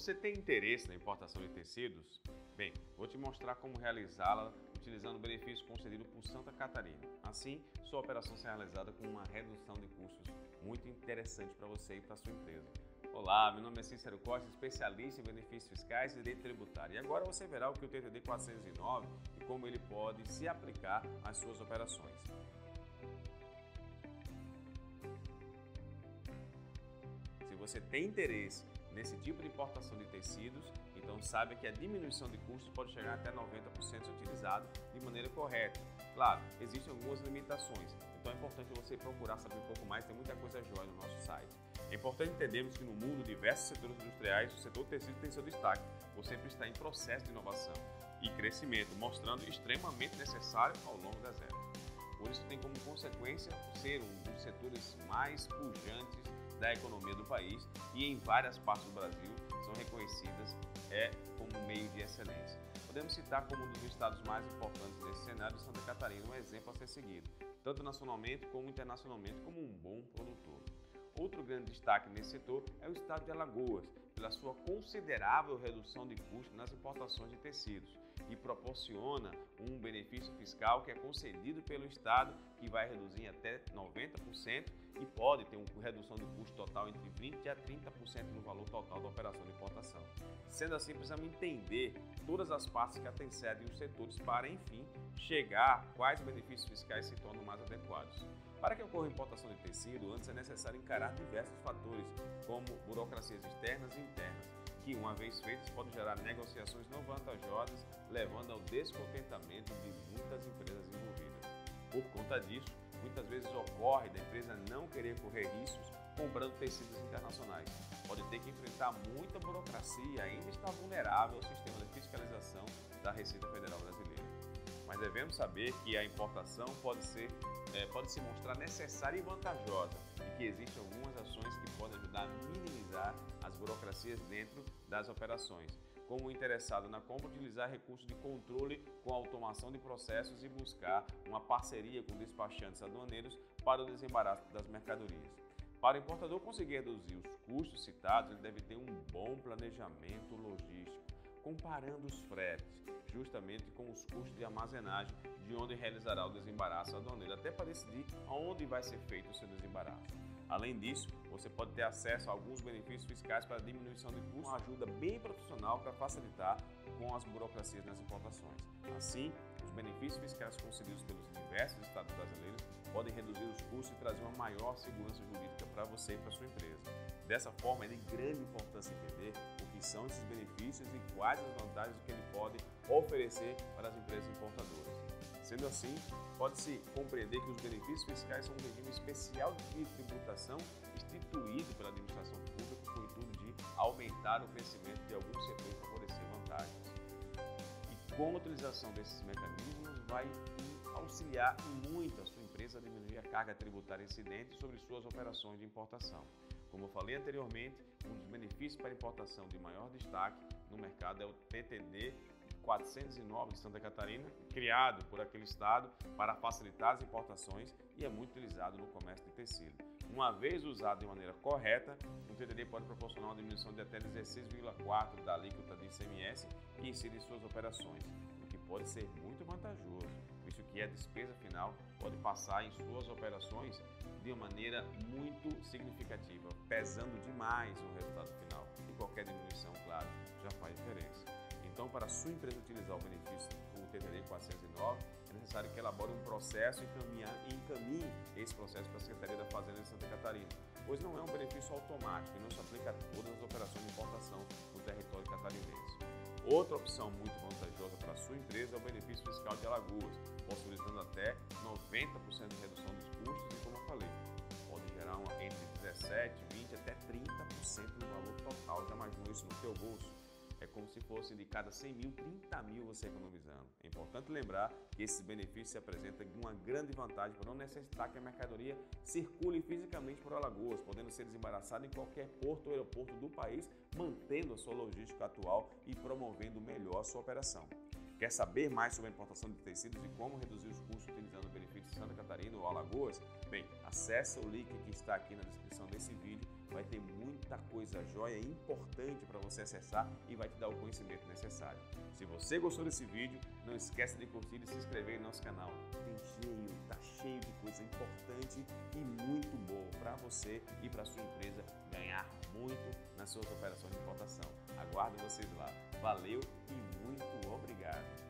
Você tem interesse na importação de tecidos? Bem, vou te mostrar como realizá-la utilizando o benefício concedido por Santa Catarina. Assim, sua operação será realizada com uma redução de custos muito interessante para você e para sua empresa. Olá, meu nome é Cícero Costa, especialista em benefícios fiscais e direito tributário. E agora você verá o que o TTD 409 e como ele pode se aplicar às suas operações. Se você tem interesse nesse tipo de importação de tecidos, então saiba que a diminuição de custos pode chegar até 90% se utilizado de maneira correta. Claro, existem algumas limitações, então é importante você procurar saber um pouco mais, tem muita coisa jóia no nosso site. É importante entendermos que no mundo, diversos setores industriais, o setor tecido tem seu destaque, ou sempre está em processo de inovação e crescimento, mostrando extremamente necessário ao longo das épocas. Por isso tem como consequência ser um dos setores mais pujantes da economia do país e em várias partes do Brasil são reconhecidas é, como meio de excelência. Podemos citar como um dos estados mais importantes desse cenário Santa Catarina, um exemplo a ser seguido, tanto nacionalmente como internacionalmente, como um bom produtor. Outro grande destaque nesse setor é o estado de Alagoas, pela sua considerável redução de custos nas importações de tecidos e proporciona um benefício fiscal que é concedido pelo Estado, que vai reduzir até 90% e pode ter uma redução de custo total entre 20% a 30% no valor total da operação de importação. Sendo assim, precisamos entender todas as partes que antecedem os setores para, enfim, chegar quais benefícios fiscais se tornam mais adequados. Para que ocorra importação de tecido, antes é necessário encarar diversos fatores, como burocracias externas e que, uma vez feitas, podem gerar negociações não vantajosas, levando ao descontentamento de muitas empresas envolvidas. Por conta disso, muitas vezes ocorre da empresa não querer correr riscos comprando tecidos internacionais. Pode ter que enfrentar muita burocracia e ainda está vulnerável ao sistema de fiscalização da Receita Federal Brasileira. Mas devemos saber que a importação pode ser é, pode se mostrar necessária e vantajosa que existem algumas ações que podem ajudar a minimizar as burocracias dentro das operações, como o interessado na compra utilizar recursos de controle com automação de processos e buscar uma parceria com despachantes aduaneiros para o desembaraço das mercadorias. Para o importador conseguir reduzir os custos citados, ele deve ter um bom planejamento logístico comparando os fretes, justamente com os custos de armazenagem de onde realizará o desembaraço aduaneiro, até para decidir aonde vai ser feito o seu desembaraço. Além disso, você pode ter acesso a alguns benefícios fiscais para diminuição de custos, uma ajuda bem profissional para facilitar com as burocracias nas importações. Assim, os benefícios fiscais concedidos pelos diversos estados brasileiros podem reduzir os custos e trazer uma maior segurança jurídica para você e para sua empresa. Dessa forma, é de grande importância entender o que são esses benefícios e quais as vantagens que ele pode oferecer para as empresas importadoras. Sendo assim, pode-se compreender que os benefícios fiscais são um regime especial de tributação instituído pela administração pública com o intuito de aumentar o crescimento de alguns setores e favorecer vantagens. E com a utilização desses mecanismos, vai auxiliar muito a sua empresa a diminuir a carga tributária incidente sobre suas operações de importação. Como eu falei anteriormente, um dos benefícios para importação de maior destaque no mercado é o TTD 409 de Santa Catarina, criado por aquele estado para facilitar as importações e é muito utilizado no comércio de tecido. Uma vez usado de maneira correta, o TTD pode proporcionar uma diminuição de até 16,4% da alíquota de ICMS que incide em suas operações, o que pode ser muito vantajoso, visto que a despesa final pode passar em suas operações de uma maneira muito significativa, pesando demais o resultado final. E qualquer diminuição, para a sua empresa utilizar o benefício do TTD 409, é necessário que elabore um processo e encaminhe esse processo para a Secretaria da Fazenda de Santa Catarina, pois não é um benefício automático e não se aplica a todas as operações de importação no território catarinense. Outra opção muito vantajosa para a sua empresa é o benefício fiscal de Alagoas, possibilitando até 90% de redução dos custos e, como eu falei, pode gerar entre 17%, 20% até 30% do valor total. Imaginou isso no seu bolso? É como se fosse de cada 100 mil, 30 mil você economizando. É importante lembrar que esses benefícios se apresentam com uma grande vantagem por não necessitar que a mercadoria circule fisicamente por Alagoas, podendo ser desembaraçada em qualquer porto ou aeroporto do país, mantendo a sua logística atual e promovendo melhor a sua operação. Quer saber mais sobre a importação de tecidos e como reduzir os custos utilizando o benefício de Santa Catarina ou Alagoas? Bem, acesse o link que está aqui na descrição desse vídeo vai ter muita coisa jóia importante para você acessar e vai te dar o conhecimento necessário. Se você gostou desse vídeo, não esqueça de curtir e se inscrever em nosso canal. Tem cheio, tá cheio de coisa importante e muito boa para você e para sua empresa ganhar muito nas suas operações de importação. Aguardo vocês lá. Valeu e muito obrigado.